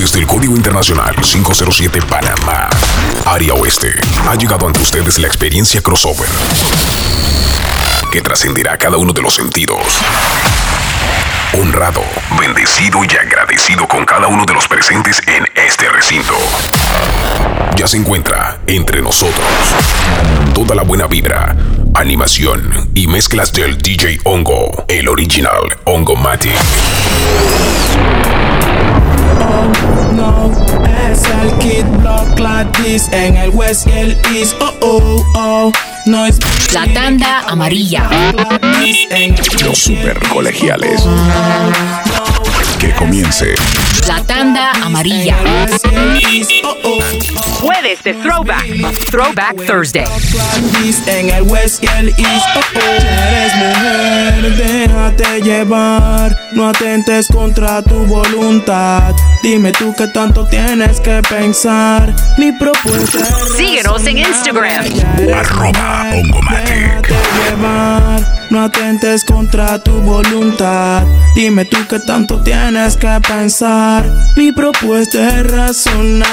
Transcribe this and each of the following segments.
Desde el Código Internacional 507 Panamá, Área Oeste, ha llegado ante ustedes la experiencia crossover que trascenderá cada uno de los sentidos. Honrado, bendecido y agradecido con cada uno de los presentes en este recinto. Ya se encuentra entre nosotros toda la buena vibra, animación y mezclas del DJ Hongo, el original Hongo Matic. No es el Kid Block Latis en el West y el East. Oh, oh, oh. No es La tanda amarilla. Los super colegiales. Que comience. La tanda amarilla. West y el East. Jueves de Throwback. Throwback Thursday. En el West y el East. Oh, oh. Eres mujer, déjate llevar. No atentes contra tu voluntad. Dime tú qué tanto tienes que pensar. Mi propuesta es Síguenos en Instagram. Arroba Hongo Matic. Déjate llevar, no atentes contra tu voluntad. Dime tú qué tanto tienes que pensar. Mi propuesta es razonable.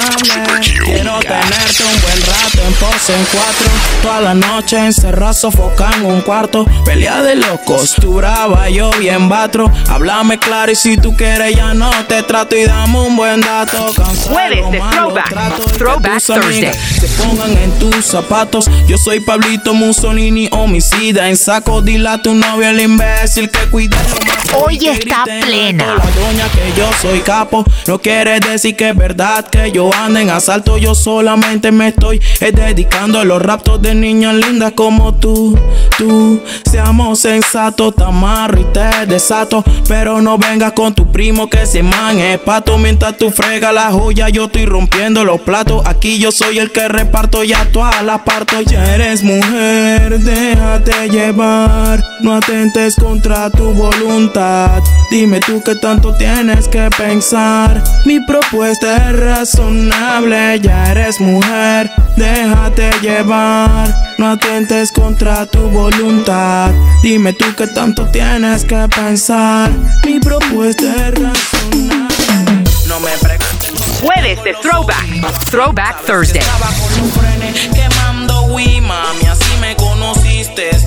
Quiero tenerte un buen rato en pose en cuatro. Toda la noche encerrado, sofocado en un cuarto. Pelea de locos, tú brava, yo bien batro. Háblame claro y si tú quieres ya no te trato y dame un buen dato. Jueves de Throwback. de Throwback Thursday. se pongan en tus zapatos. Yo soy Pablito Mussolini, homicida. En saco, dile a tu novio el imbécil que cuida lo más Hoy está plena. La doña que yo soy capo. No quiere decir que es verdad que yo ando en asalto. Yo solamente me estoy eh, dedicando a los raptos de niñas lindas como tú. Tú, seamos sensatos, te amarro y te desato. Pero no vengas con tu primo que se man es pato. Mientras tú fregas la joya, yo estoy rompiendo los platos. Aquí yo soy el que reparto, ya todas las parto. Ya eres mujer, déjate llevar. No atentes contra tu voluntad. Dime tú qué tanto tienes que pensar. Mi propuesta es razonable. Ya eres mujer, déjate llevar. No atentes contra tu voluntad. Dime tú qué tanto tienes que pensar. Mi propuesta es razonable. No me preguntes. Jueves de Throwback. Throwback Thursday. Estaba con un frene quemando Wii, mami, así me conociste.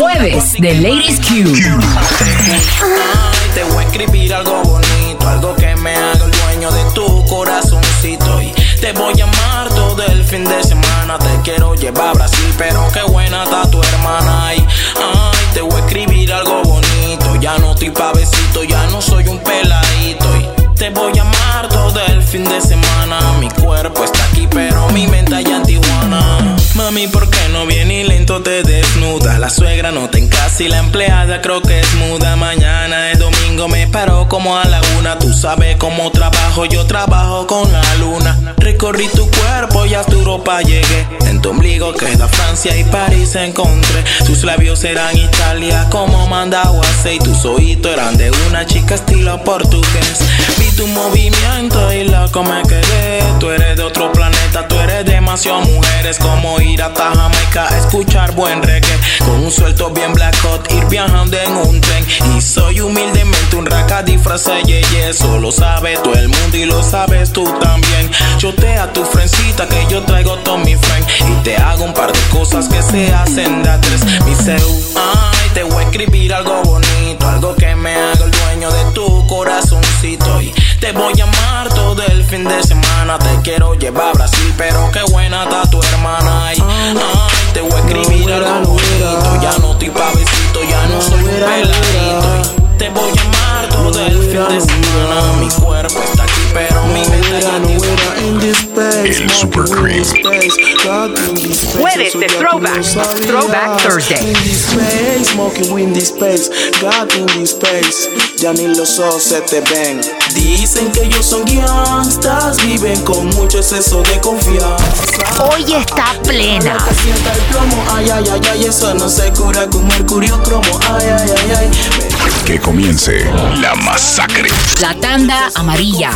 Jueves de Ladies Q. Te voy a escribir algo bonito, algo que me haga el dueño de tu corazoncito. Y te voy a amar todo el fin de semana. Te quiero llevar a Brasil, pero qué buena está tu hermana. Ay, ay, te voy a escribir algo bonito. Ya no estoy pavecito, ya no soy un peladito. Y te voy a amar todo el fin de semana. Mi cuerpo está aquí, pero mi mente allá en Tijuana. Mami, ¿por qué te desnuda? La suegra no te en casa y la empleada creo que es muda. Mañana es me paro como a la una. Tú sabes cómo trabajo, yo trabajo con la luna. Recorrí tu cuerpo y hasta Europa llegué. En tu ombligo queda Francia y París encontré. Tus labios eran Italia como Mandaguase y tus oídos eran de una chica estilo portugués. Vi tu movimiento y loco me quedé. Tú eres de otro planeta, tú eres demasiado mujeres como ir hasta Jamaica a escuchar buen reggae. Con un suelto bien black hot, ir viajando en un tren. Y soy humildemente un raca disfrazado yeye. Eso lo sabe todo el mundo y lo sabes tú también. Chotea tu frencita que yo traigo todo mi friend. Y te hago un par de cosas que se hacen de a tres. Mi seu, ay, te voy a escribir algo bonito. Algo que me haga el dueño de tu corazoncito. Y te voy a amar todo el fin de semana. Te quiero llevar a Brasil, pero qué buena está tu hermana. Ay, ay, te voy a escribir algo bonito. Ya no estoy pavecito, ya no soy un peladito. Y te voy a fin de semana. Mi cuerpo está aquí, pero mi mente está. El Super Cream. Jueves de Throwback. Throwback Thursday. In this space, smoking wind this space, God in this space, ya ni los ojos se te ven. Dicen que ellos son viven con mucho exceso de confianza. Hoy está plena. Que sienta el plomo, ay, ay, ay, ay, eso no se cura con mercurio cromo, ay, ay, ay, ay. Que comience la masacre. La tanda amarilla.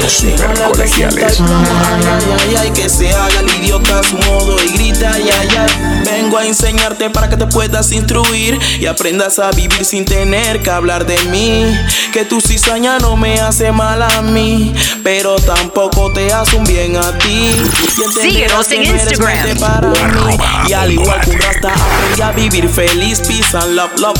Los super colegiales. Ay, ay, ay, ay, que se haga el idiota a su modo y grita, ay, ay, ay. Vengo a enseñarte para que te puedas instruir y aprendas a vivir sin tener que hablar de mí. Que tu cizaña no me hace mal a mí, pero tampoco te hace un bien a ti. Síguenos en Instagram. para mí. Y al igual que un rasta aprendí a vivir feliz, peace and love, love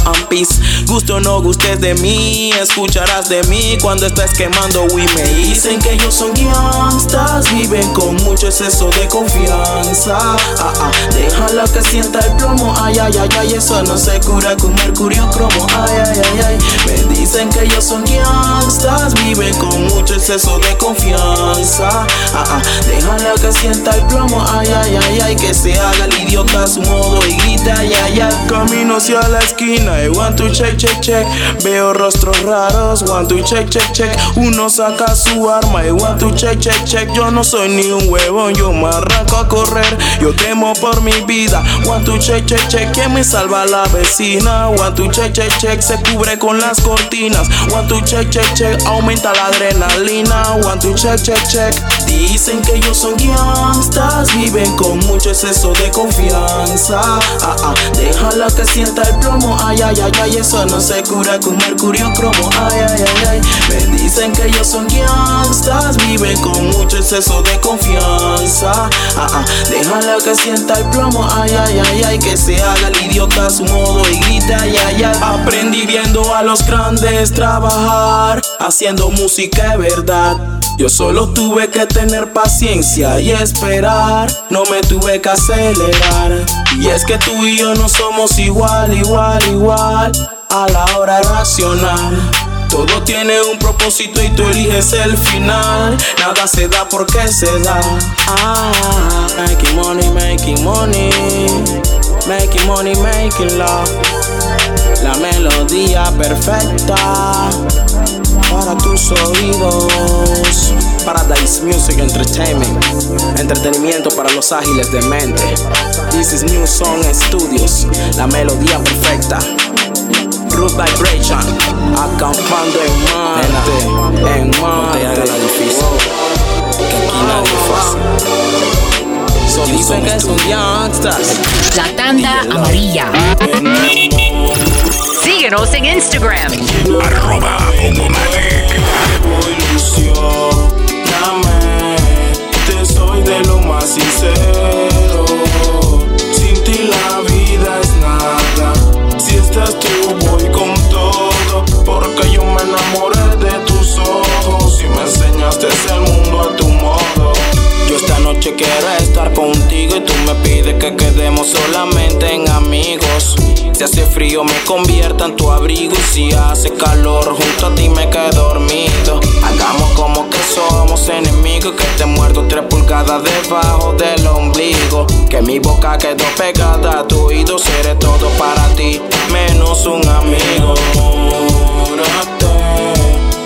Guste o no gustes de mí, escucharás de mí cuando estés quemando y me dicen que ellos son gangsters, viven con mucho exceso de confianza. Ah, ah, déjala que sienta el plomo, ay, ay, ay, ay, eso no se cura con mercurio cromo, ay, ay, ay, ay. Me dicen que ellos son gangsters, viven con mucho exceso de confianza. Ah, ah, déjala que sienta el plomo, ay, ay, ay, ay, que se haga el idiota a su modo y grita, ay, ay, ay. Camino hacia la esquina y one to check, check, check. Veo rostros raros, one to check, check, check. Uno saca su arma y one to check, check, check. Yo no soy ni un huevón, yo me arranco a correr. Yo temo por mi vida, one to check, check, check. ¿Quién me salva la vecina? One to check, check, check. Se cubre con las cortinas, one to check, check, check. Aumenta la adrenalina, one to check, check, check. Dicen que ellos son gangsters, viven con mucho exceso de confianza. Ah, ah, déjala que sienta el plomo, ay, ay, ay, ay, eso no se cura con mercurio cromo, ay, ay, ay, ay. Me dicen que ellos son gangsters, viven con mucho exceso de confianza. Ah, ah, déjala que sienta el plomo, ay, ay, ay, ay, que se haga el idiota a su modo y grita, ay, ay, ay. Aprendí viendo a los grandes trabajar, haciendo música de verdad. Yo solo tuve que tener paciencia y esperar, no me tuve que acelerar. Y es que tú y yo no somos igual, igual, igual a la hora de racionar. Todo tiene un propósito y tú eliges el final. Nada se da porque se da. Ah, making money, making money. Making money, making love. La melodía perfecta para tus oídos. Paradise Music Entertainment. Entretenimiento para los ágiles de mente. This is New Song Studios. La melodía perfecta. Root Vibration. Acampando en mente. En mente. No te hagas la difícil. Que aquí nadie es fácil. So dicen que son. La tanda amarilla. Síguenos en Instagram. Arroba. Ilusioname, te soy de lo más sincero. Convierta en tu abrigo y si hace calor junto a ti me quedo dormido. Hagamos como que somos enemigos que te muerdo tres pulgadas debajo del ombligo. Que mi boca quedó pegada a tu oído, seré todo para ti menos un amigo. Enamórate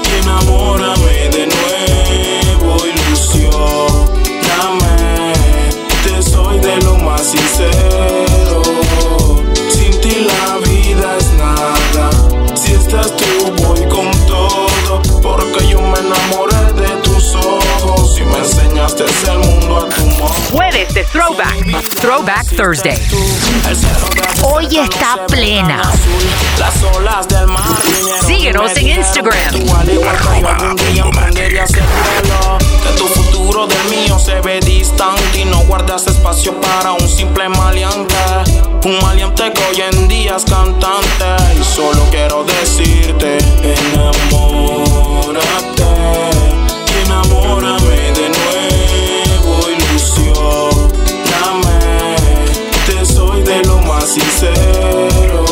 y enamórame de nuevo, ilusión. Dame, te soy de lo más sincero. Jueves de Throwback. Throwback Thursday. Hoy está plena. Las olas del mar Síguenos en Instagram. tu futuro del mío se ve distante y no guardas espacio para un simple maleante. Un maleante que hoy en día es cantante. Y solo quiero decirte: enamórate enamórame de nuevo, sincero.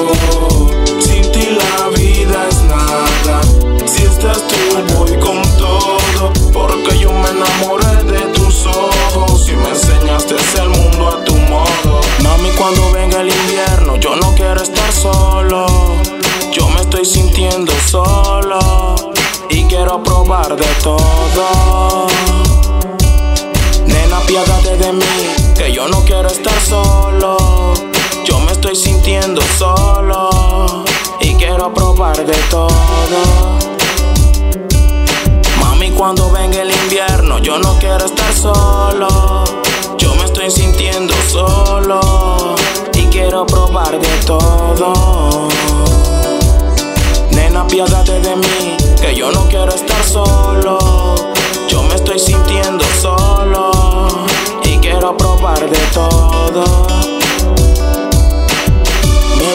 De todo. Mami, cuando venga el invierno, yo no quiero estar solo. Yo me estoy sintiendo solo y quiero probar de todo. Nena, piádate de mí, que yo no quiero estar solo. Yo me estoy sintiendo solo y quiero probar de todo.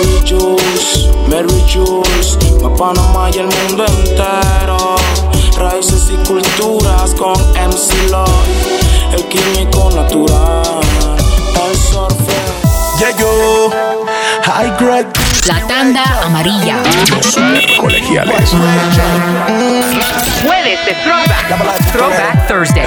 Mary Jules, Mary Jules, pa' Panamá y el mundo entero. Raíces y culturas con MC Lloyd, el químico natural, el. Yeah, yo, high grade. La tanda amarilla. Los super colegiales. Jueves de Throwback. Throwback Thursday.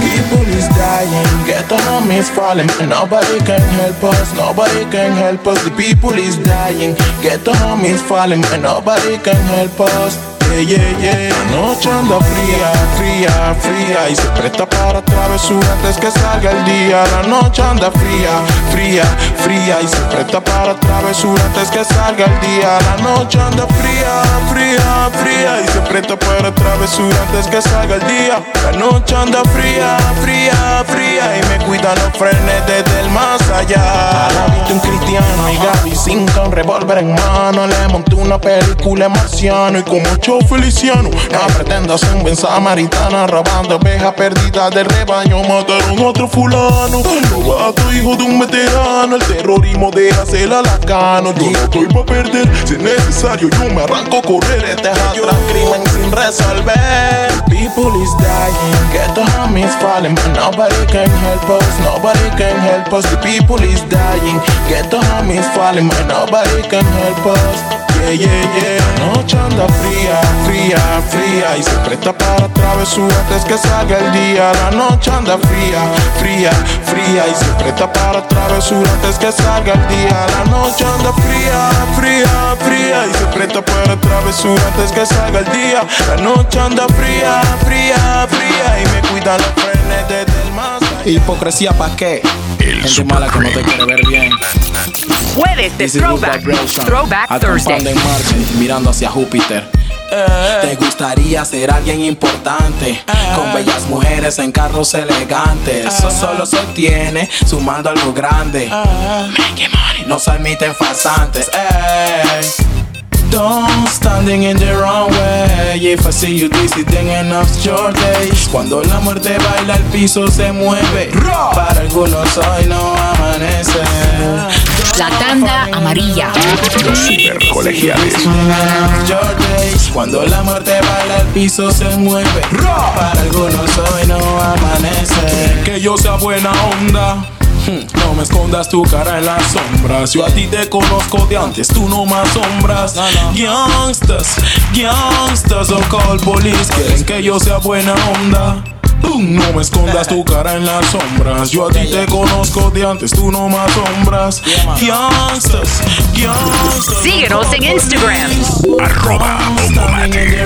People is dying, get on is falling, and nobody can help us, nobody can help us. The people is dying, get on is falling, and nobody can help us. La noche anda fría, fría, fría y se presta para travesura antes que salga el día. La noche anda fría, fría, fría y se presta para travesura antes que salga el día. La noche anda fría, fría, fría y se presta para travesura antes que salga el día. La noche anda fría, fría, fría y me cuidan los frenes desde el más allá. Viste un cristiano y Gaby sin con revólver en mano. Le monté una película marciano y como feliciano. No pretendo ser un buen samaritano robando ovejas perdidas del rebaño. Mataron a otro fulano. Robato hijo de un veterano. El terrorismo deja ser alacano. Yo no estoy pa' perder. Si es necesario, yo me arranco a correr. Este es crimen sin resolver. People is dying. Get the homies falling. But nobody can help us. Nobody can help us. The people is dying. Get the homies falling. But nobody can help us. Yeah, yeah, yeah. La noche anda fría, fría, fría y se presta para travesura antes que salga el día. La noche anda fría, fría, fría y se presta para travesura antes que salga el día. La noche anda fría, fría, fría y se presta para travesura antes que salga el día. La noche anda fría, fría, fría y me cuidan los frenes desde el más. Hipocresía pa' qué? El Gente mala que no te quiere ver bien. Jueves de Throwback. Throwback Thursday. en Marte, mirando hacia Júpiter. ¿Te gustaría ser alguien importante? Con bellas mujeres en carros elegantes. Eso solo se obtiene sumando algo grande. No se admiten farsantes. Don't standing in the wrong way. If I see you visiting enough your days. Cuando la muerte baila, el piso se mueve. Para algunos hoy no amanece. La tanda amarilla. Los super colegiales. Your days. Cuando la muerte baila, el piso se mueve. Para algunos hoy no amanece. Que yo sea buena onda. No me escondas tu cara en las sombras. Yo a ti te conozco de antes, tú no más sombras. Youngsters, youngsters, o call police. Quieren que yo sea buena onda. No me escondas tu cara en las sombras. Yo a ti te conozco de antes, tú no más sombras. Youngsters, youngsters. Síguenos en Instagram. Arroba Ongomatic.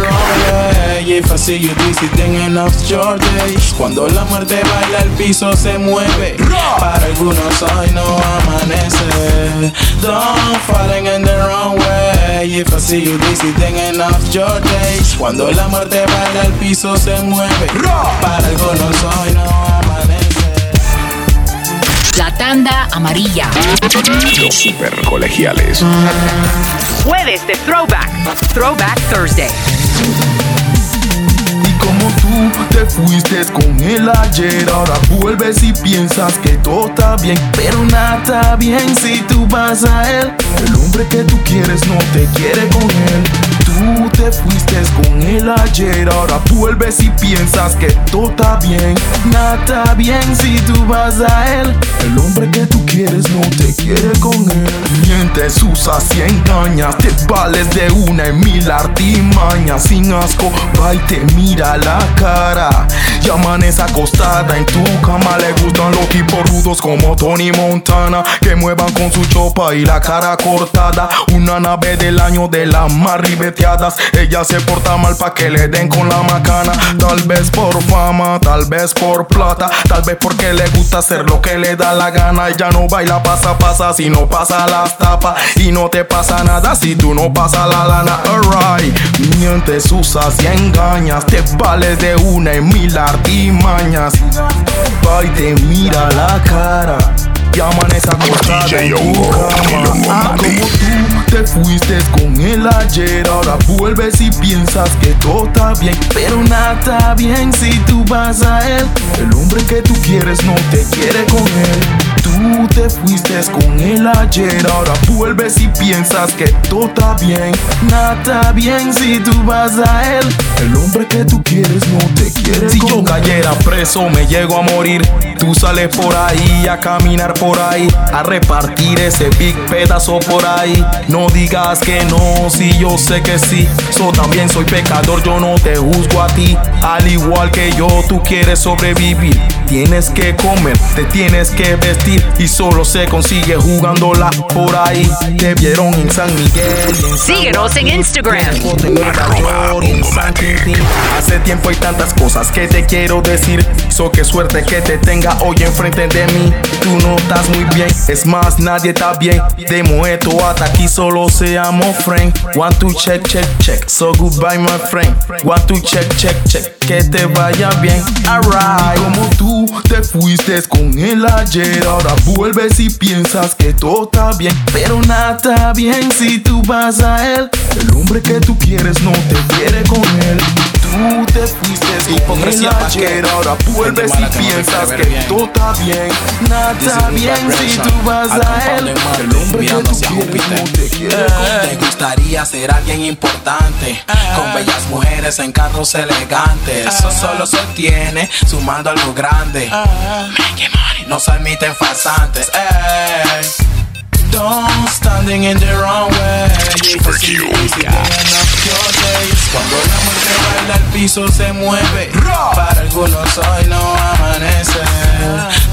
If I see you visiting enough your days. Cuando la muerte baila, el piso se mueve. Para algunos hoy no amanece. Don't falling in the wrong way. If I see you visiting enough your days. Cuando la muerte baila, el piso se mueve. Para algunos hoy no amanece. La tanda amarilla. Los super colegiales. Jueves de Throwback. Throwback Thursday. Y como tú te fuiste con él ayer, ahora vuelves y piensas que todo está bien, pero nada está bien si tú vas a él. El hombre que tú quieres no te quiere con él. Tú te fuiste con él ayer, ahora vuelves y piensas que todo está bien. Nada está bien si tú vas a él. El hombre que tú quieres no te quiere con él. Mientes, usas y engañas, te vales de una en mil artimañas. Sin asco, va y te mira la cara. Y amanece acostada en tu cama. Le gustan los tipos rudos como Tony Montana. Que muevan con su chopa y la cara cortada. Una nave del año de la más ribeteada. Ella se porta mal pa' que le den con la macana. Tal vez por fama, tal vez por plata, tal vez porque le gusta hacer lo que le da la gana. Ella no baila pasa pasa si no pasa las tapas. Y no te pasa nada si tú no pasas la lana. Alright, mientes, usas y engañas. Te vales de una y mil artimañas. Va y te mira la cara y amanece acostada en tu cama. Ah, como tú te fuiste con él ayer, ahora vuelves y piensas que todo está bien, pero nada está bien si tú vas a él. El hombre que tú quieres no te quiere con él. Tú te fuiste con él ayer, ahora vuelves y piensas que todo está bien. Nada está bien si tú vas a él. El hombre que tú quieres no te quiere. Si yo cayera preso, me llego a morir. Tú sales por ahí a caminar por ahí, a repartir ese big pedazo por ahí. No digas que no, si yo sé que sí. Yo también soy pecador, yo no te juzgo a ti. Al igual que yo, tú quieres sobrevivir. Tienes que comer, te tienes que vestir y solo se consigue jugándola por ahí. Te vieron en San Miguel. en Síguenos en Instagram. Hace tiempo hay tantas cosas que te quiero decir. So qué suerte que te tenga hoy enfrente de mí. Tú no estás muy bien, es más, nadie está bien. De esto hasta aquí solo seamos friend. One, two, check, check, check. So goodbye, my friend. One, two, check, check, check. Que te vaya bien. Alright. Como tú te fuiste con él ayer, ahora vuelves y piensas que todo está bien. Pero nada está bien si tú vas a él. El hombre que tú quieres no te quiere con él. Tú te fuiste con él ayer, ahora vuelves y piensas que bien. todo está bien. Nada está bien si tú vas a él. El hombre que tú quieres Júpiter. no te quiere con Te gustaría ser alguien importante Con bellas mujeres en carros elegantes Eso solo se obtiene sumando algo grande Make money, No se admiten farsantes ey. Don't standing in the wrong way Cuando la muerte baila el piso se mueve. Para algunos hoy no amanece.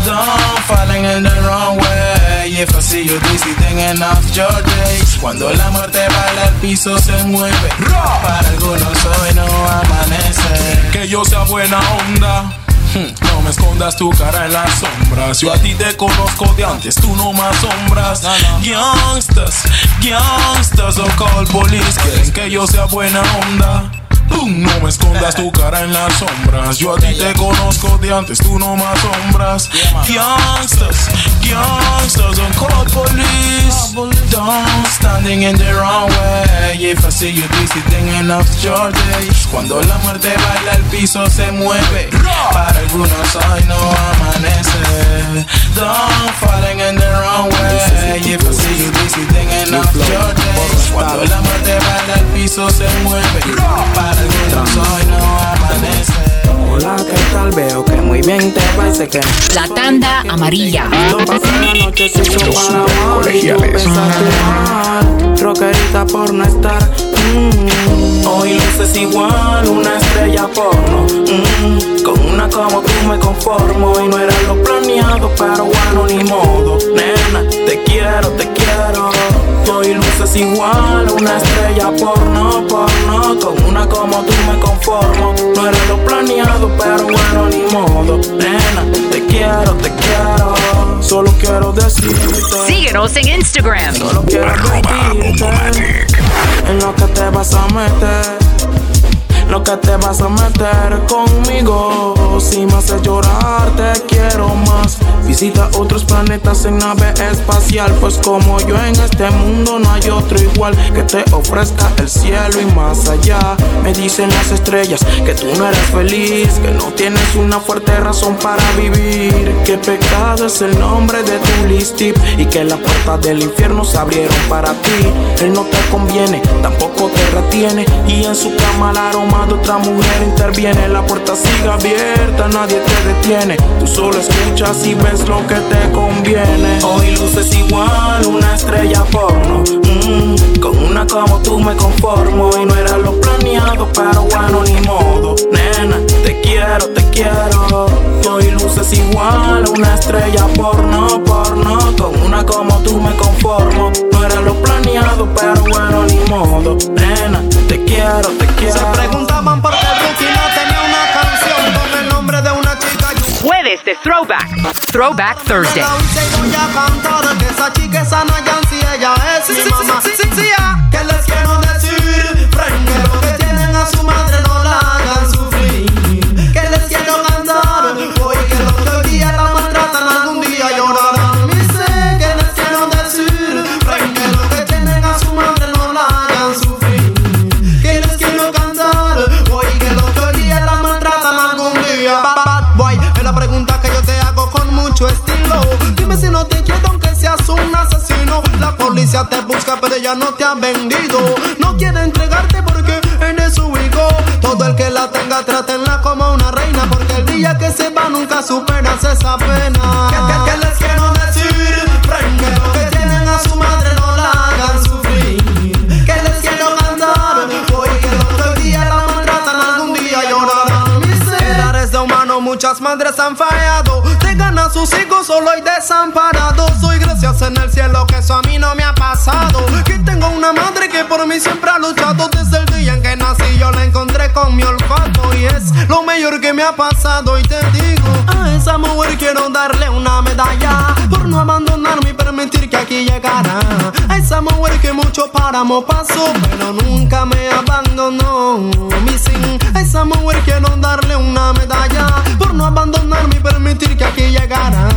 Don't falling in the wrong way. If I see you end of your days. Cuando la muerte baila el piso se mueve. Para algunos hoy no amanece. Que yo sea buena onda No me escondas tu cara en las sombras. Yo a ti te conozco de antes, tú no más sombras. Youngsters, youngsters, don't call police. Quieren que yo sea buena onda. No me escondas tu cara en las sombras. Yo a ti te conozco de antes, tú no más sombras. Youngsters, youngsters, don't call police. Don't standing in the wrong way. If I see you then enough your days. Cuando la muerte baila, el piso se mueve. Para algunos hoy no amanece. Don't falling in the wrong way. If I see you then enough your days. Cuando la muerte baila, el piso se mueve. Para Hola, ¿qué tal? Veo que muy bien te sé que La tanda amarilla. Los colegiales. Rockerita por no estar. mm. Hoy luces igual, una estrella porno. mm. Con una como tú me conformo. Y no era lo planeado, pero bueno, ni modo. Nena, te quiero, te quiero. Hoy luces igual, una estrella porno, porno. Con una como tú me conformo. No era lo planeado, pero bueno, ni modo. Nena, te quiero, te quiero. Solo quiero decirte. Síguenos en Instagram. Solo quiero Arroba en lo que te vas a meter. Lo que te vas a meter conmigo. Si me haces llorar, te quiero más. Visita otros planetas en nave espacial. Pues como yo en este mundo no hay otro igual que te ofrezca el cielo y más allá. Me dicen las estrellas que tú no eres feliz, que no tienes una fuerte razón para vivir. Que pecado es el nombre de tu listip y que las puertas del infierno se abrieron para ti. Él no te conviene, tampoco te retiene. Y en su cama el aroma de otra mujer interviene. La puerta sigue abierta, nadie te detiene. Tú solo escuchas y ves lo que te conviene. Hoy luces igual, una estrella porno. Mm, con una como tú me conformo. Y no era lo planeado, pero bueno, ni modo. Nena, te quiero, te quiero. Hoy luces igual, una estrella porno, porno. Con una como tú me conformo. No era lo planeado, pero bueno, Se preguntaban por qué Rutina tenía una canción con el nombre de una chica. Jueves de Throwback, Throwback Thursday. Que esa chica es te busca pero ella no te ha vendido. No quiere entregarte porque eres su hijo. Todo el que la tenga trátenla como una reina porque el día que se va nunca superas esa pena. ¿Qué, qué- qué les quiero decir? Frente lo que tienen a su madre no la hagan sufrir. Que les quiero cantar hoy que el otro día la maltratan algún día llorarán. Miseras de humano muchas madres han fallado. Dejan a sus hijos solo y desamparados. Soy gracias en el cielo que eso a mí no me por mí siempre ha luchado desde el día en que nací. Yo la encontré con mi olfato y es lo mejor que me ha pasado. Y te digo, a esa mujer quiero darle una medalla por no abandonarme llegara. A esa mujer que mucho páramo pasó, pero nunca me abandonó. Mi sin, a esa mujer quiero darle una medalla por no abandonarme y permitir que aquí llegara.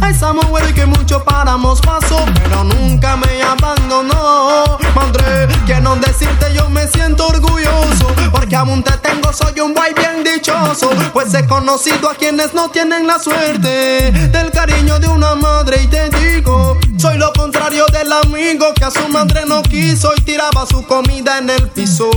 A esa mujer que mucho páramos pasó, pero nunca me abandonó. Madre, quiero decirte, yo me siento orgulloso, porque aún te tengo, soy un boy bien dichoso. Pues he conocido a quienes no tienen la suerte del cariño de una madre, y te digo, soy lo contrario del amigo que a su madre no quiso y tiraba su comida en el piso.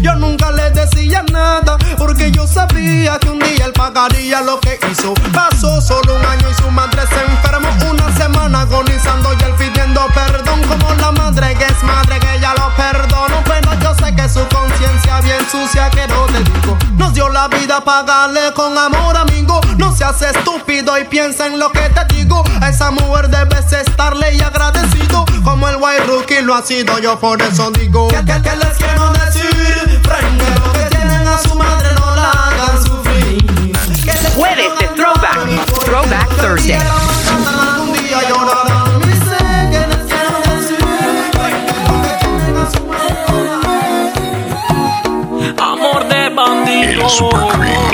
Yo nunca le decía nada, porque yo sabía que un día él pagaría lo que hizo. Pasó solo un año y su madre se enfermó una semana agonizando y él pidiendo perdón como la madre que es madre que ella lo perdonó. Pero yo sé que su conciencia bien sucia que no te digo. Nos dio la vida, pagarle con amor, amigo. No seas estúpido y piensa en lo que te digo. A esa mujer debes estarle y agradecido. Como el white rookie lo ha sido, yo por eso digo. ¿Qué, qué, qué les quiero decir? Frente lo que tienen a su madre, no la hagan sufrir. Que les Jueves quiero de Throwback. Throwback Thursday. Amor de bandido.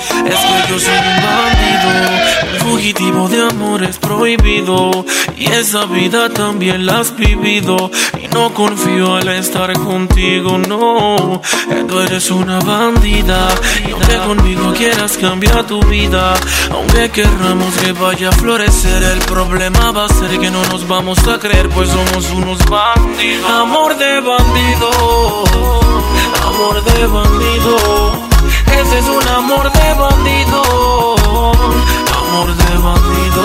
Es que yo soy un bandido, fugitivo de amores prohibido. Y esa vida también la has vivido. Y no confío al estar contigo, no. Tú eres una bandida. Y aunque conmigo quieras cambiar tu vida, aunque querramos que vaya a florecer, el problema va a ser que no nos vamos a creer, pues somos unos bandidos. Amor de bandido, amor de bandido. Ese es un amor de bandido, amor de bandido,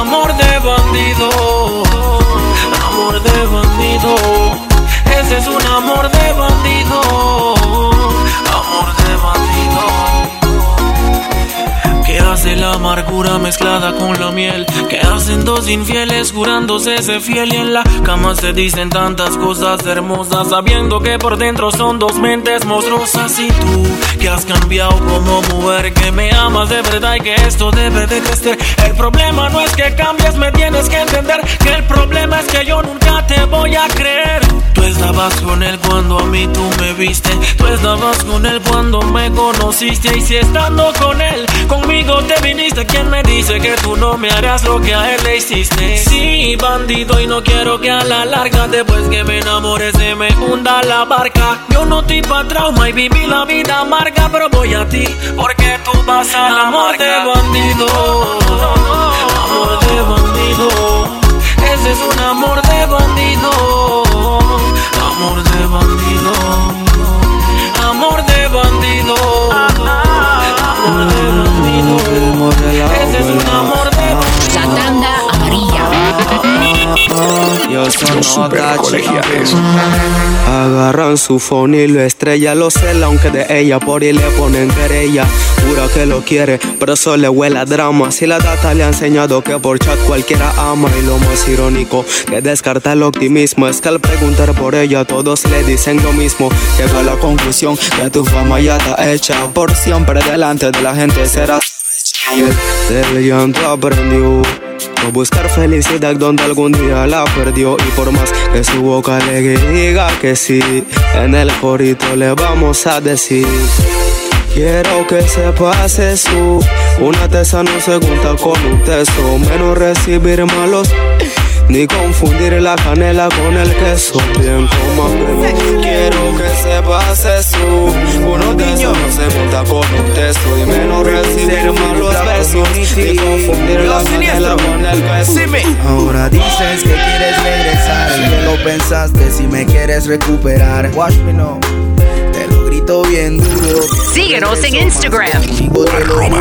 amor de bandido, amor de bandido. Ese es un amor de amargura mezclada con la miel? ¿Qué hacen dos infieles jurándose ser fiel? Y en la cama se dicen tantas cosas hermosas, sabiendo que por dentro son dos mentes monstruosas. Y tú, que has cambiado como mujer, que me amas de verdad y que esto debe de crecer. El problema no es que cambies, me tienes que entender que el problema es que yo nunca te voy a creer. Tú estabas con él cuando a mí tú me viste. Tú estabas con él cuando me conociste. Y si estando con él, conmigo te viniste. ¿Quién me dice que tú no me harás lo que a él le hiciste? Sí, bandido, y no quiero que a la larga, después que me enamore, se me hunda la barca. Yo no estoy trauma y viví la vida amarga, pero voy a ti porque tú vas al amor de bandido. Amor de bandido. Ese es un amor de bandido. Amor de bandido. Bandido. Ese es un amor de. La tanda amarilla. Yo soy Los super colegiales. Agarran su phone y lo estrella, lo cela, aunque de ella por y le ponen querella. Jura que lo quiere, pero eso le huele a drama. Si la data le ha enseñado que por chat cualquiera ama. Y lo más irónico que descarta el optimismo es que al preguntar por ella todos le dicen lo mismo. Llega a la conclusión que tu fama ya está hecha. Por siempre delante de la gente serás. Del llanto aprendió a buscar felicidad donde algún día la perdió. Y por más que su boca le diga que sí En el corito le vamos a decir Quiero que sepas eso Una tesa no se junta con un teso Menos recibir malos ni confundir la canela con el queso. Bien como Quiero que sepas eso. Uno niño. no se junta con un teso Y menos recibir malos besos. Ni confundir la canela con el queso. Ahora dices que quieres regresar. Que lo pensaste si me quieres recuperar. Watch me now. Grito bien duro. Síguenos en Instagram. Contigo te lo juro.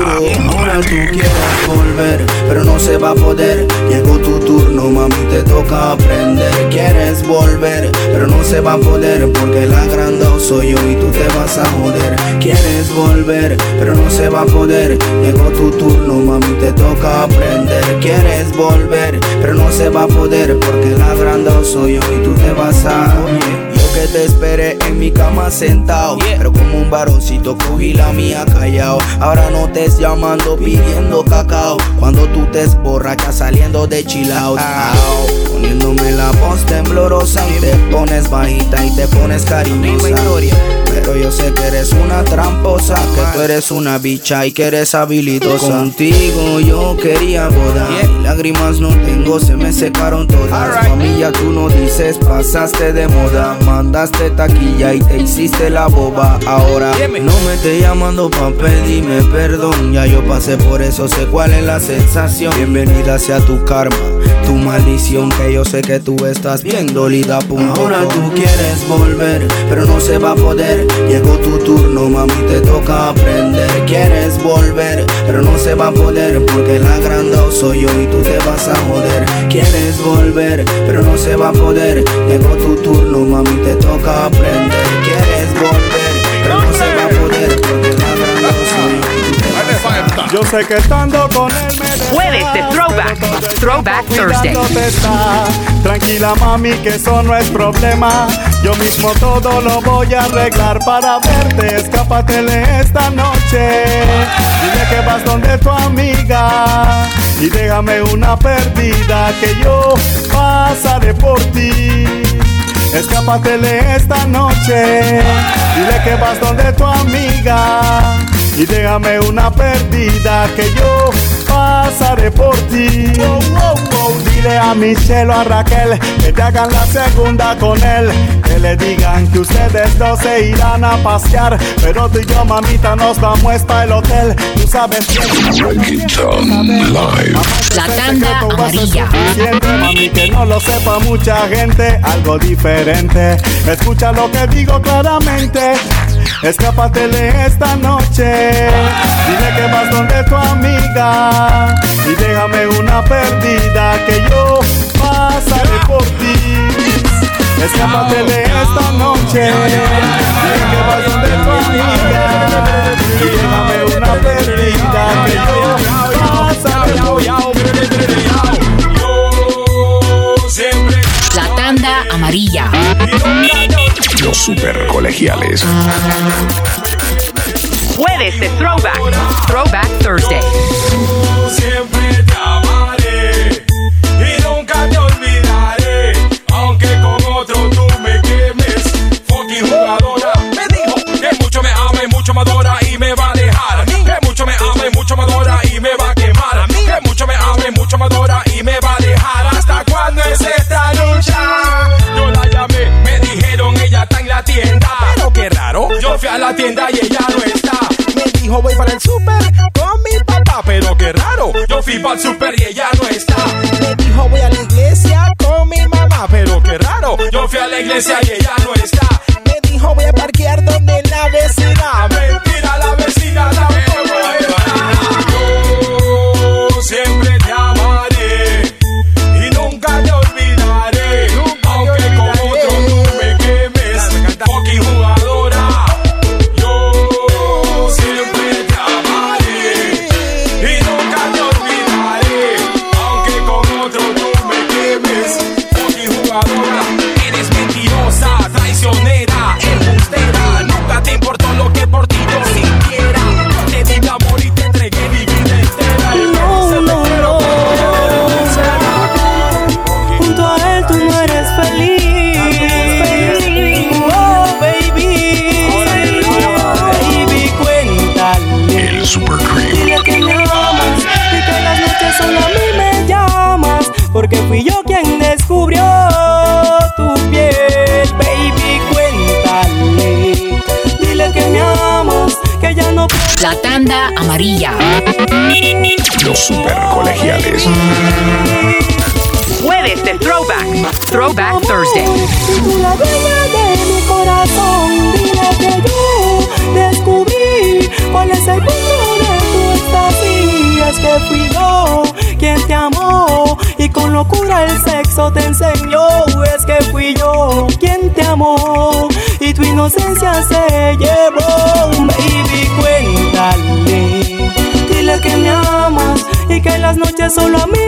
Ahora tú quieres volver, pero no se va a poder. Llegó tu turno, mami, te toca aprender. Quieres volver, pero no se va a poder porque el agrandado soy yo y tú te vas a joder. Quieres volver, pero no se va a poder. Llegó tu turno, mami, te toca aprender. Quieres volver, pero no se va a poder porque el agrandado soy yo y tú te vas a joder. Que te esperé en mi cama sentado Pero como un varoncito cogí la mía callado Ahora no te es llamando pidiendo cacao. Cuando tú te borrachas saliendo de chill out Au, Poniéndome la voz temblorosa y te pones bajita y te pones cariñosa Pero yo sé que eres una tramposa Que tú eres una bicha y que eres habilidosa. Contigo yo quería boda Y lágrimas no tengo, se me secaron todas. Mami ya tú no dices, pasaste de moda. Mandaste taquilla y te hiciste la boba. Ahora no me esté llamando pa' pedirme perdón. Ya yo pasé por eso, sé cuál es la sensación. Bienvenida sea tu karma, tu maldición Que yo sé que tú estás bien dolida punto Ahora tú quieres volver, pero no se va a poder Llegó tu turno, mami, te toca aprender. Quieres volver, pero no se va a poder Porque el agrandado soy yo y tú te vas a joder. Quieres volver, pero no se va a poder. Llegó tu turno, mami, te toca aprender. Quieres volver, Yo sé que estando con él me dejas, Jueves de Throwback. Throwback Thursday. está. Tranquila mami que eso no es problema Yo mismo todo lo voy a arreglar para verte Escápatele esta noche Dile que vas donde tu amiga Y déjame una perdida que yo pasaré por ti Escápatele esta noche. Dile que vas donde tu amiga. Y déjame una perdida que yo pasaré por ti. Oh, oh, oh. Dile a Michelle o a Raquel que te hagan la segunda con él. Que le digan que ustedes dos se irán a pasear. Pero tú y yo, mamita, nos vamos hasta el hotel. Tú sabes que La tanda amarilla. suficiente, mami, que no lo sepa mucha gente, algo diferente. Escucha lo que digo claramente. Escápatele esta noche. Dile que vas donde tu amiga. Y déjame una perdida que yo pasaré por ti. Escápatele esta noche. Dile que vas donde tu amiga. Y déjame una perdida que yo pasaré por ti. La tanda amarilla. Los super colegiales. Jueves de Throwback. Throwback Thursday. Siempre te amaré y nunca te olvidaré. Aunque con otro tú me quemes, fucking jugadora. Me dijo que mucho me ama y mucho me adora yo fui a la tienda y ella no está. Me dijo voy para el super con mi papá, pero qué raro. Yo fui para el super y ella no está. Me dijo voy a la iglesia con mi mamá, pero qué raro. Yo fui a la iglesia y ella no está. Me dijo voy a parquear donde la vecina. Que solo a mí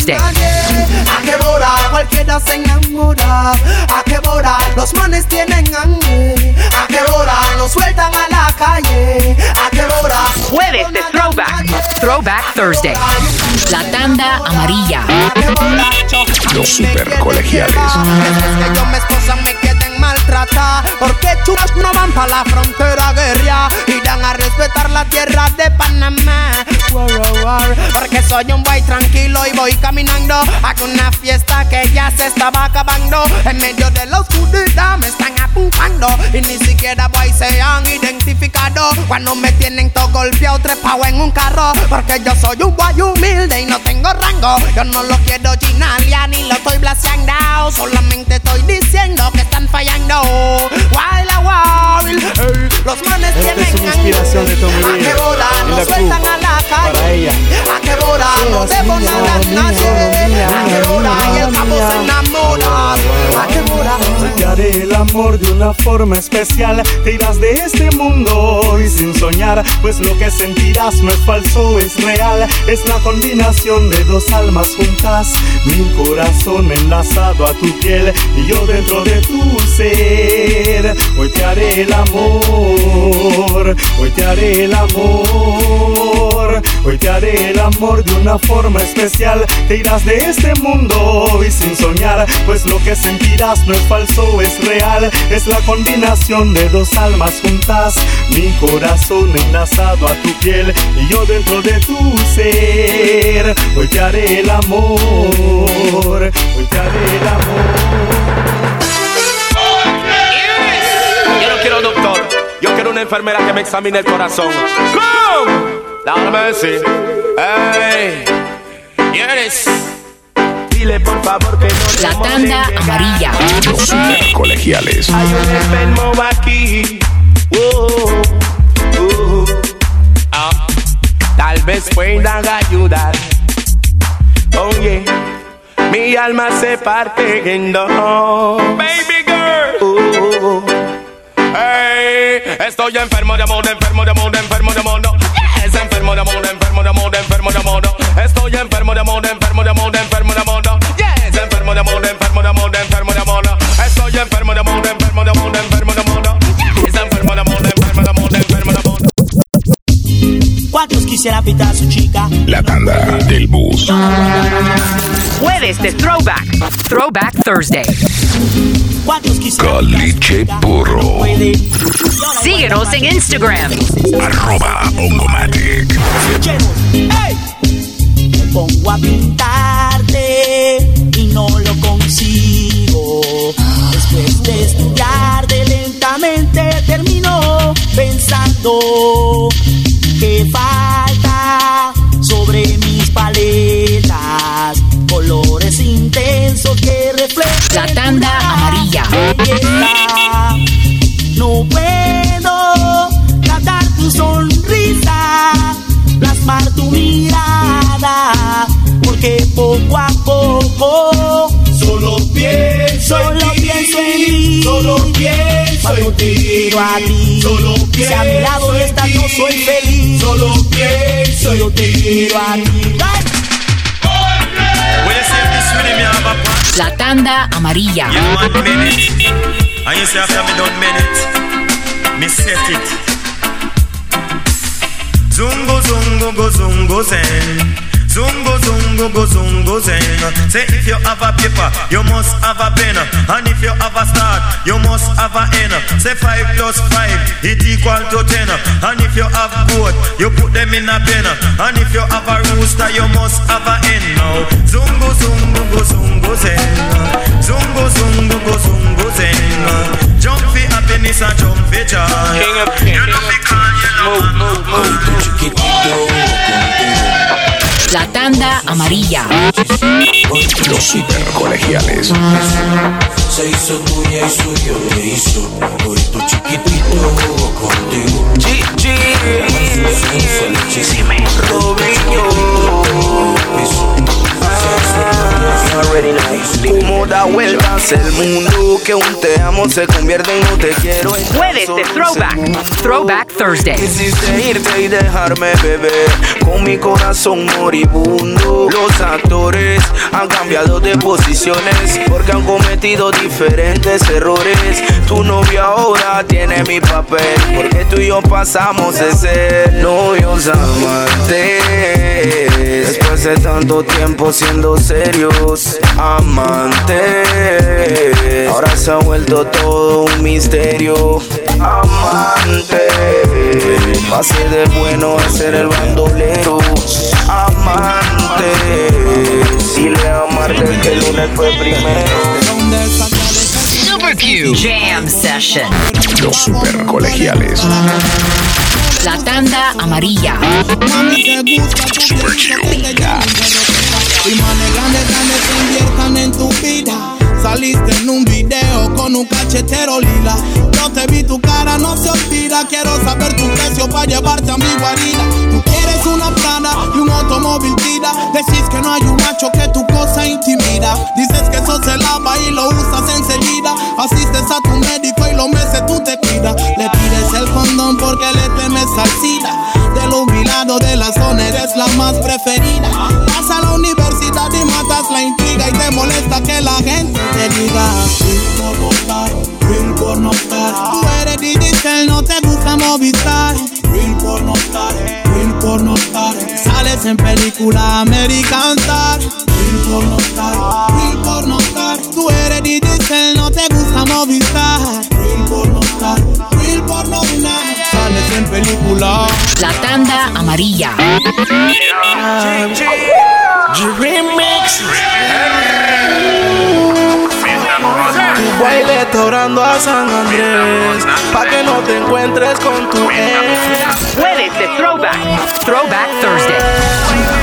Thursday. ¿A qué hora cualquiera se enamora? ¿A qué hora los manes tienen hambre? ¿A qué hora nos sueltan a la calle? ¿A qué hora? Jueves de Throwback. Throwback Thursday. La tanda amarilla. Los super colegiales. Después que yo me esposa me queden maltratar Porque chulos no van pa' la frontera guerra Irán a respetar la tierra de Panamá Porque soy un boy tranquilo y voy caminando a una fiesta que ya se estaba acabando. En medio de la oscuridad me están apuntando Y ni siquiera identificado Cuando me tienen todo golpeado trepado en un carro Porque yo soy un boy humilde y no tengo rango Yo no lo quiero ginalia ni lo estoy blaseando Solamente estoy diciendo que están fallando Wild a wild Los manes tienen es una inspiración de Tommy ¿A hora en nos sueltan a la calle? ¿A qué hora no Seas debo mía, nada a nadie? mía, ¿A qué hora y el mía. se enamora? ¿A qué hora? Te haré el amor de una forma especial. Te irás de este mundo hoy sin soñar. Pues lo que sentirás no es falso, es real. Es la combinación de dos almas juntas. Mi corazón enlazado a tu piel y yo dentro de tu ser. Hoy te haré el amor. Hoy te haré el amor. Hoy te haré el amor de una forma especial. Te irás de este mundo hoy sin soñar. Pues lo que sentirás no es falso, es real. Es la combinación de dos almas juntas. Corazón enlazado a tu piel y yo dentro de tu ser. Hoy te haré el amor. Hoy te haré el amor. Yo no quiero doctor, yo quiero una enfermera que me examine el corazón. ¡Come! Lord mercy. Hey, yes. Dile por favor que no La tanda amarilla. Los super colegiales. Hay un enfermo se parte en dos. Baby girl. Oh, hey, estoy enfermo de amor, enfermo de amor, enfermo de amor. Es enfermo de amor, enfermo de amor, enfermo de amor. Estoy enfermo de amor, enfermo de amor, enfermo de amor. Yes, enfermo de amor, enfermo de amor, enfermo de amor. Estoy enfermo de amor, enfermo de amor, enfermo de amor. Enfermo de amor, enfermo de amor, enfermo de amor. ¿Cuántos quisiera pintar a su chica? La tanda del bus. Jueves de Throwback. Throwback Thursday. ¿Cuántos quisiera Caliche Porro. Síguenos en Instagram. Arroba Ongomatic. ¡Ey! Me pongo a pintarte y no lo consigo. Después de estudiarte lentamente termino pensando que falta No puedo tratar tu sonrisa, plasmar tu mirada, porque poco a poco Solo pienso solo en ti. pienso en ti. Solo pienso en ti. a ti, Solo si a mi lado pienso en estás no soy feliz. Solo pienso en te quiero a ti. La tanda amarilla. You want minute. And you say after me done minute, me set it. Zungo zungo go zungo zen. Zungo zungo go zungo zen. Say if you have a paper, you must have a pen. And if you have a start, you must have a end. Say five plus five, it equal to ten. And if you have goat, you put them in a pen. And if you have a rooster, you must have a hen. Now zungo zungo go zungo zen. Zungo zungo go zungo zen. Jump for happiness and jump for joy. King of You know me call you Move, move, move. La tanda amarilla. Los super colegiales. Se hizo tuya y suyo te hizo. Hoy tu chiquitito contigo. Como da vueltas el mundo que un te amo se convierte en un te quiero Jueves de Throwback. Throwback Thursday. Quisiste irte y dejarme beber con mi corazón moribundo. Los actores han cambiado de posiciones porque han cometido diferentes errores. Tu novio ahora tiene mi papel porque tú y yo pasamos de ser novios tanto tiempo siendo serios amantes, ahora se ha vuelto todo un misterio. Amante, pase de bueno a ser el bandolero. Amante, dile a Marte que el lunes fue primero. Super Q. Jam Session. Los super colegiales. La tanda amarilla. Super Y manes grandes, grandes se inviertan en tu vida. Saliste en un video con un cachetero lila. Yo te vi tu cara, no se olvida. Quiero saber tu precio para llevarte a mi guarida. Tú quieres una Prada y un automóvil tira. Decís que no hay un macho que tu cosa intimida. Dices que eso se lava y lo usas enseguida. Asistes a tu médico y los meses tú te cuidas. Le pides el condón porque le temes al SIDA. Del jubilado de la zona eres la más preferida. Vas a la universidad y matas la intriga y te molesta que la gente te diga. Pornostar, real pornostar. Tú eres digital, no te gusta Movistar. Real pornostar, real pornostar. Sales en película American Star. Real pornostar, real pornostar. Tú eres digital, no te gusta Movistar. Real pornostar, real pornostar. Sales en película. La tanda amarilla. Está orando a San Andrés. Pa' que no te encuentres con tu ex. Jueves de Throwback. Throwback Thursday.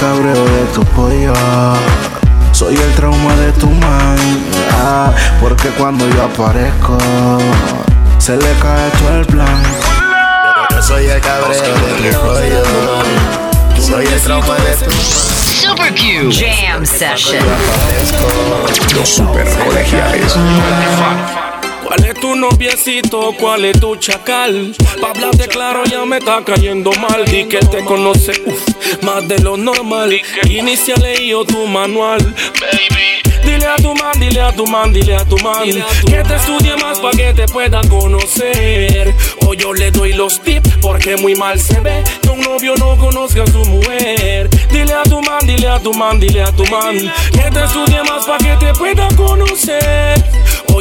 Cabreo de tu pollo. Soy el trauma de tu man. ah, porque cuando yo aparezco, se le cae todo el plan. Yo soy el cabreo de tu pollo. Soy el trauma de tu Super Q. Jam Session. Los super colegiales. ¿Cuál es tu noviecito? ¿Cuál es tu chacal? Pa' hablarte claro ya me está cayendo mal. Di que te conoce uf, más de lo normal. Inicia leído tu manual, baby. Dile a tu man, dile a tu man, dile a tu man Que te estudie más pa' que te pueda conocer O yo le doy los tips porque muy mal se ve Que un novio no conozca a su mujer Dile a tu man, dile a tu man, dile a tu man Que te estudie más pa' que te pueda conocer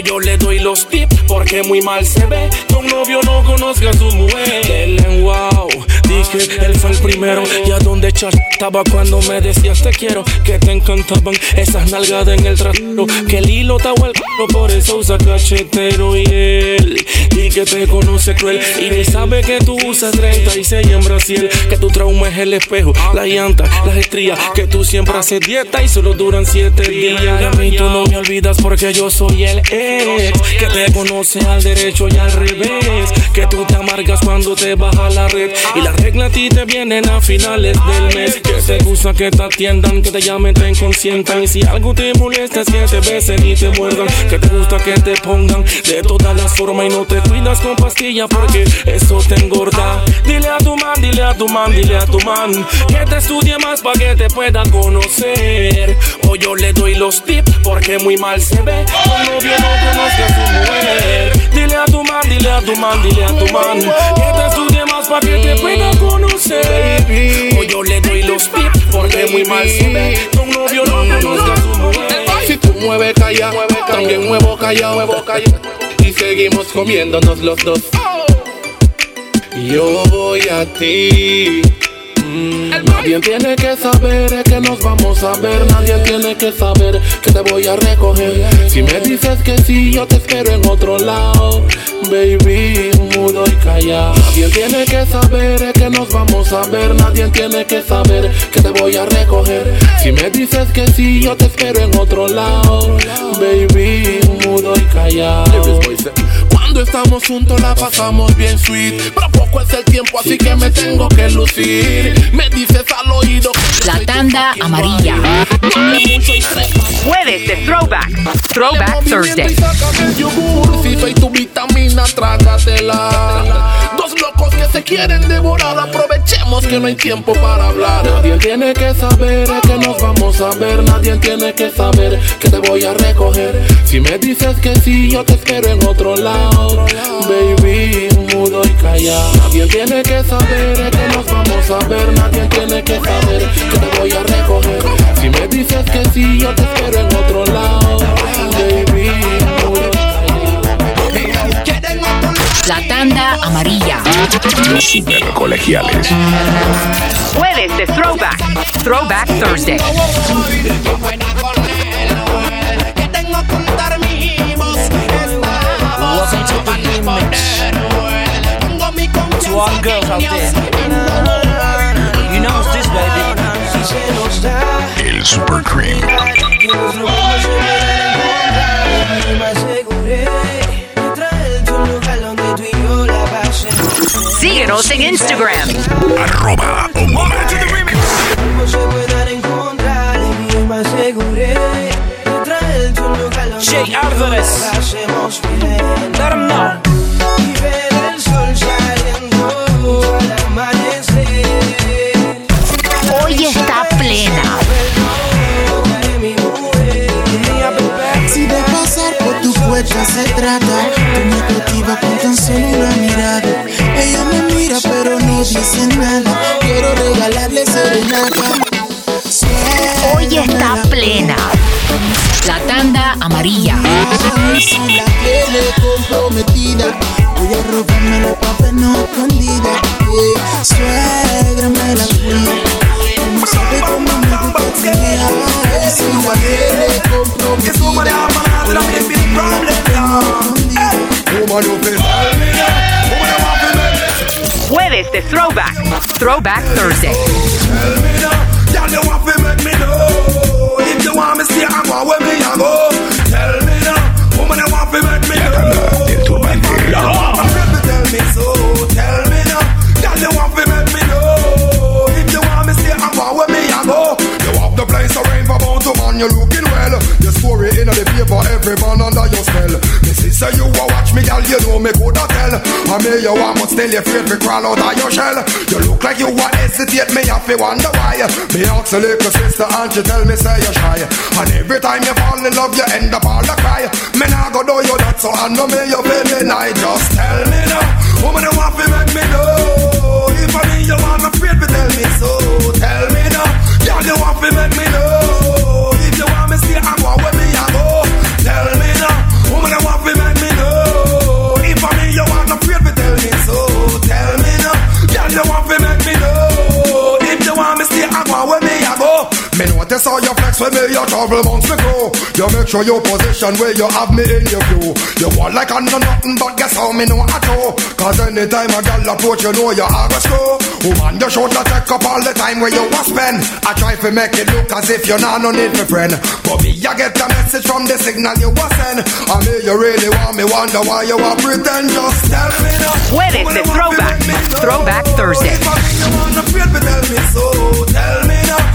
Yo le doy los tips porque muy mal se ve que un novio no conozca a su mujer. Dele wow, dije, él fue el primero. Y a donde estaba cuando me decías te quiero, que te encantaban esas nalgadas en el trasero. Que el hilo estaba el culo, por eso usa cachetero. Y él, y que te conoce cruel. Y ni sabe que tú usas 36 en Brasil. Que tu trauma es el espejo, la llanta, las estrías. Que tú siempre haces dieta y solo duran 7 días. Y a mí tú no me olvidas porque yo soy el Que te conoce al derecho y al revés. Que tú te amargas cuando te baja la red. Y las reglas a ti te vienen a finales del mes. Que te gusta que te atiendan, que te llamen, te consientan. Y si algo te molesta es que te y te muerdan. Que te gusta que te pongan de todas las formas y no te cuidas con pastilla porque eso te engorda. Dile a tu man, dile a tu man, dile a tu man que te estudie más para que te pueda conocer. O yo le doy los tips porque muy mal se ve. Un novio no conoce a su mujer. Dile a tu man, dile a tu man, dile a tu man que te estudie más para que te pueda conocer. O yo le doy los tips porque muy mal se ve. Un novio no conoce a su mujer. Si tú mueves calla, también muevo calla, muevo calla. Y seguimos comiéndonos los dos. Yo voy a ti. Nadie tiene que saber que nos vamos a ver. Nadie tiene que saber que te voy a recoger. Si me dices que sí, yo te espero en otro lado. Baby, mudo y callado. Nadie tiene que saber que nos vamos a ver. Nadie tiene que saber que te voy a recoger. Si me dices que sí, yo te espero en otro lado. Baby, mudo y callado. Cuando estamos juntos la pasamos bien sweet. Pero poco es el tiempo, así que me tengo que lucir. Me dices al oído que La tanda amarilla. Jueves de Throwback. Throwback Thursday. Sácame el yogur, si soy tu vitamina, trágatela. Quieren devorar, aprovechemos que no hay tiempo para hablar. Nadie tiene que saber que nos vamos a ver, nadie tiene que saber que te voy a recoger. Si me dices que sí, yo te espero en otro lado. Baby, mudo y callado. Nadie tiene que saber que nos vamos a ver, nadie tiene que saber que te voy a recoger. Si me dices que sí, yo te espero en otro lado. Baby, La tanda amarilla. Los super colegiales. Jueves de Throwback. Throwback Thursday. Welcome to the Pongo mi confianza To all girls out there. You know it's this, baby. El Super Cream. Síguenos en Instagram. Arroba. Jay Álvarez. Nada. Quiero regalarle serenata. Hoy está plena. La tanda amarilla. Ay, si la quiere comprometida, voy a robarme la papa no escondida. Yeah. Suegra me la fui. No sabe cómo me gusta fría. Ay, si la quiere comprometida, voy a robarme la papa no escondida. Jueves de Throwback. Throwback Thursday. Girl, you want to make me know. If you want me I'm where me a go. Tell me now Woman, want to make me know. You want to tell me so Tell me now to make me know. If you want me I'm where me a go. You the place man. You looking well Your story in the paper Every man under your spell. Me say you a watch me, girl You know me coulda tell I mean you want but still you afraid to crawl out of your shell. You look like you want hesitate Me have to wonder why. Me ask a little sister And she tell me say you shy. And every time you fall in love You end up all the cry. Me nah go do you that So I know me you feel me night Just tell me now Woman you want to make me know? If I mean you want me afraid to tell me so. Tell me now Girl you want to make me know vex with me, your trouble months grow. You make sure your position where you have me in your view. You want like I know nothing, but guess how me know at all. Cause anytime a girl approach, you know you are a screw. Woman, you should not take up all the time where you was spend. I try to make it look as if you're not no need for friend. But me, I get a message from the signal you was send. I mean, you really want me, wonder why you want pretend. Just tell me now. Jueves de Throwback. Throwback Thursday. You wanna me, tell me so. Tell me now. Girl, you want to make me know. Síguenos en Instagram. You wanna feel me, tell me so. Tell me now.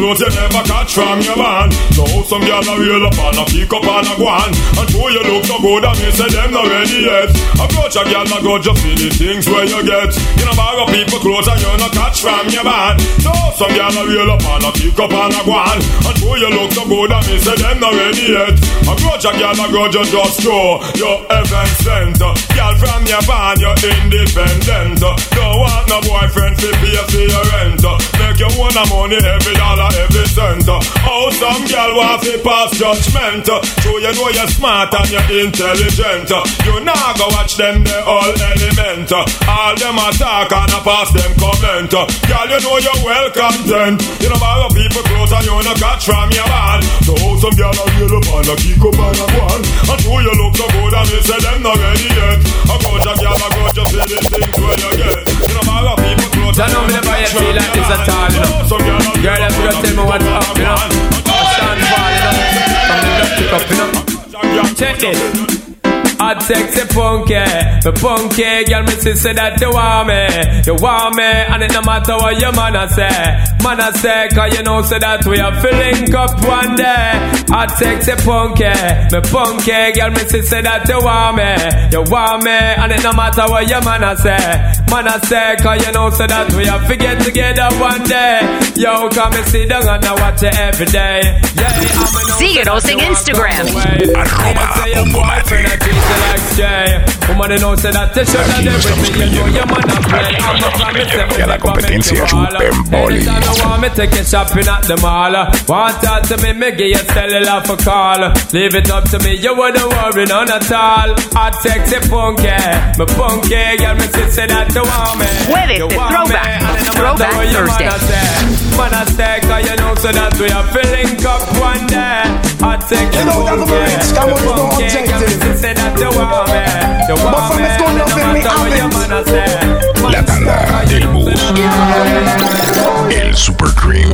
clothes, you never catch from your man. So some girl a reel up and a pick up and a go on. And show you look so good and me say them not ready yet. Approach a girl and go just see the things where you get. You know borrow people clothes and you not catch from your man. So some girl a reel up and a pick up and a go on. And show you look so good and me say them not ready yet. Approach a girl and go just just show your heaven sent. Girl from your band, you're independent. Don't want no boyfriend to pay for your rent. Make you own money every dollar, every cent. Oh, some girl want to pass judgment. So you know you're smart and you're intelligent. You now go watch them, they all element. All them attack and I pass them comment. Girl, you know you're well content. You know borrow people close and you know catch from your band. So some girl are real up and a kick up and a one. And show you look so good and they say them not ready yet. I go to girl, I go to say the things where you get. You know borrow people Don't know me never yet feel like this at all, you know. Girl, if you just tell me what's up, you know. I stand fall, you know. I'm the pick up, you know. Check it. Hot sexy funky, the funky girl me see say that you want me, you want me, and it no matter what your man a say, man a say, cause you know say that we are filling up one day. Hot sexy funky, me funky girl me see say that you want me, you want me, and it no matter what your man a say, man a say, cause you know say that we are get together one day. Yo, come and sit down and I watch it every day. Yeah, I'm Síguenos en Instagram. Woman, you know, say that you should have everything. You know, your man a play. I'm a promise Que la competencia chupen boli. Anytime you want me take you shopping at the mall. Want talk to me, me give you cellular for call. Leave it up to me, you wouldn't worry none at all. Hot sexy funky, me funky, girl, me say say that you want me. Jueves de Throwback. me, and it no Throwback matter what your man a Thursday. Say. Man a say, cause you know so that we are filling up one day. Hot sexy You know come no objective. say that you want me. You But want from me, it's gonna and no offend me, matter what your I'm man a say. La tanda del bus. El Super Cream.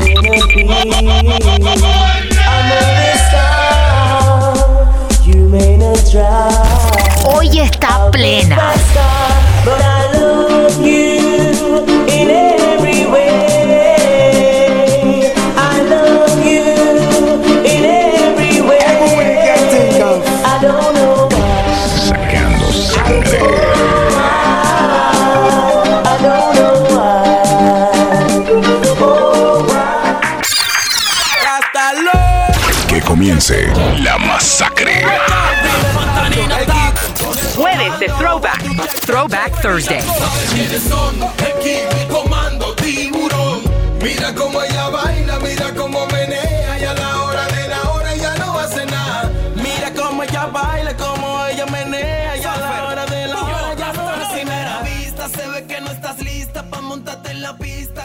Hoy está plena. Comience la masacre. Jueves de Throwback. Throwback Thursday. comando tiburón. Mira cómo ella baila, mira cómo menea y a la hora de la hora ya no hace nada. Mira cómo ella baila, cómo ella menea y a la hora de la hora ya no A hace primera nada. vista se ve que no estás lista pa' montarte en la pista.